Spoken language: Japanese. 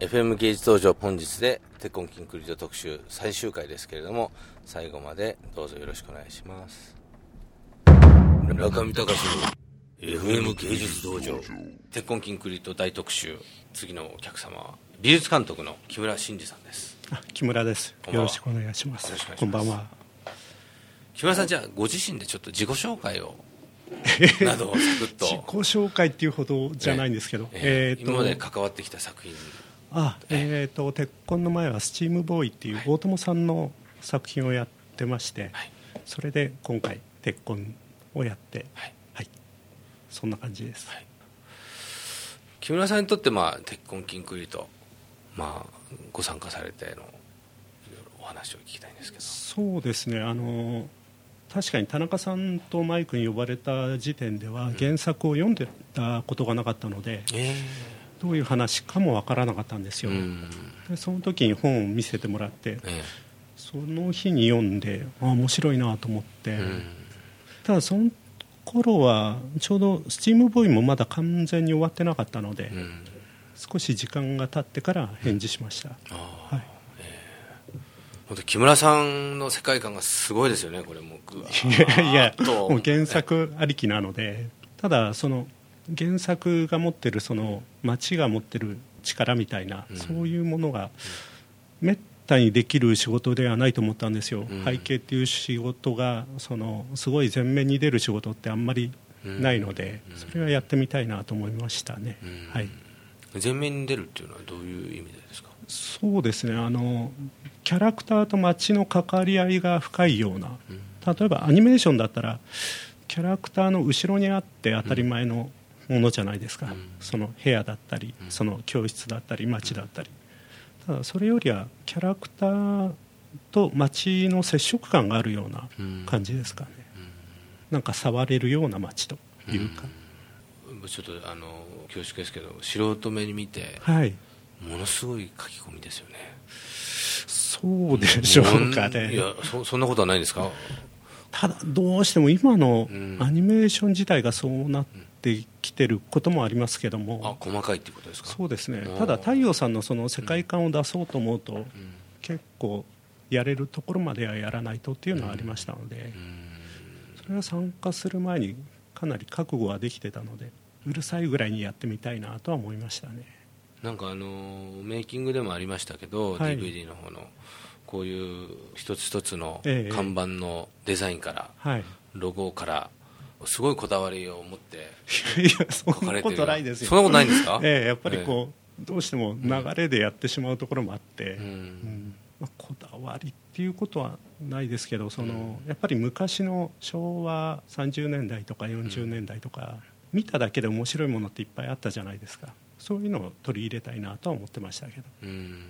FM 芸術道場本日で鉄コンキンクリート特集最終回ですけれども最後までどうぞよろしくお願いします。中見隆の FM 芸術道場鉄コンキンクリート大特集次のお客様は美術監督の木村真嗣さんです。あ木村です。よろしくお願いします。こんばんは。木村さんじゃあご自身でちょっと自己紹介を などをサクッと。自己紹介っていうほどじゃないんですけど、えーえーと今まで関わってきた作品あえー、と鉄痕の前はスチームボーイっていう大友さんの作品をやってまして、はい。それで今回鉄痕をやってはい。はい。そんな感じです、はい。木村さんにとってまあ鉄痕キンクリートまあご参加されてのいろいろお話を聞きたいんですけど。そうですね。あの確かに田中さんとマイクに呼ばれた時点では原作を読んでたことがなかったので、えどういう話かもわからなかったんですよ、でその時に本を見せてもらってえその日に読んであ面白いなと思って、ただその頃はちょうどスチームボーイもまだ完全に終わってなかったので、うん。少し時間が経ってから返事しました、はい。本当木村さんの世界観がすごいですよねこれもいやいやもう原作ありきなのでただその原作が持ってるその街が持ってる力みたいな、うん。そういうものがめったにできる仕事ではないと思ったんですよ、うん。背景っていう仕事がそのすごい前面に出る仕事ってあんまりないので、うん。それはやってみたいなと思いましたね、うん。はい、前面に出るっていうのはどういう意味でですか？そうですね。あのキャラクターと街の関わり合いが深いような。うん。例えばアニメーションだったらキャラクターの後ろにあって当たり前のものじゃないですか、うん。その部屋だったり、うん。その教室だったり街だったり、ただそれよりはキャラクターと街の接触感があるようなうん。感じですかね、なんか触れるような街というか、ちょっとあの恐縮ですけど素人目に見てはい。ものすごい書き込みですよね。そうでしょうかね。いやそそんなことはないんですか？ただどうしても今のうん。アニメーション自体がそうなってきてることもありますけどあも、細かいってことですか？そうですね。うんただ太陽さんのその世界観を出そうと思うと、うん。結構やれるところまではやらないとっていうのはありましたので、うん。それは参加する前にかなり覚悟はできてたのでうるさいぐらいにやってみたいなとは思いましたね。なんかあのメイキングでもありましたけど、はい。DVD の方のこういう一つ一つのええ。看板のデザインから、はい。ロゴからすごいこだわりを持って いやそ書かんなこれてるとないですよ。そんなことないんですか？ええやっぱりこう、どうしても流れでやってしまうところもあって、うん。うん。まあ、こだわりっていうことはないですけどその、やっぱり昔の昭和30年代とか40年代とか、見ただけで面白いものっていっぱいあったじゃないですか。そういうのを取り入れたいなとは思ってましたけど。うん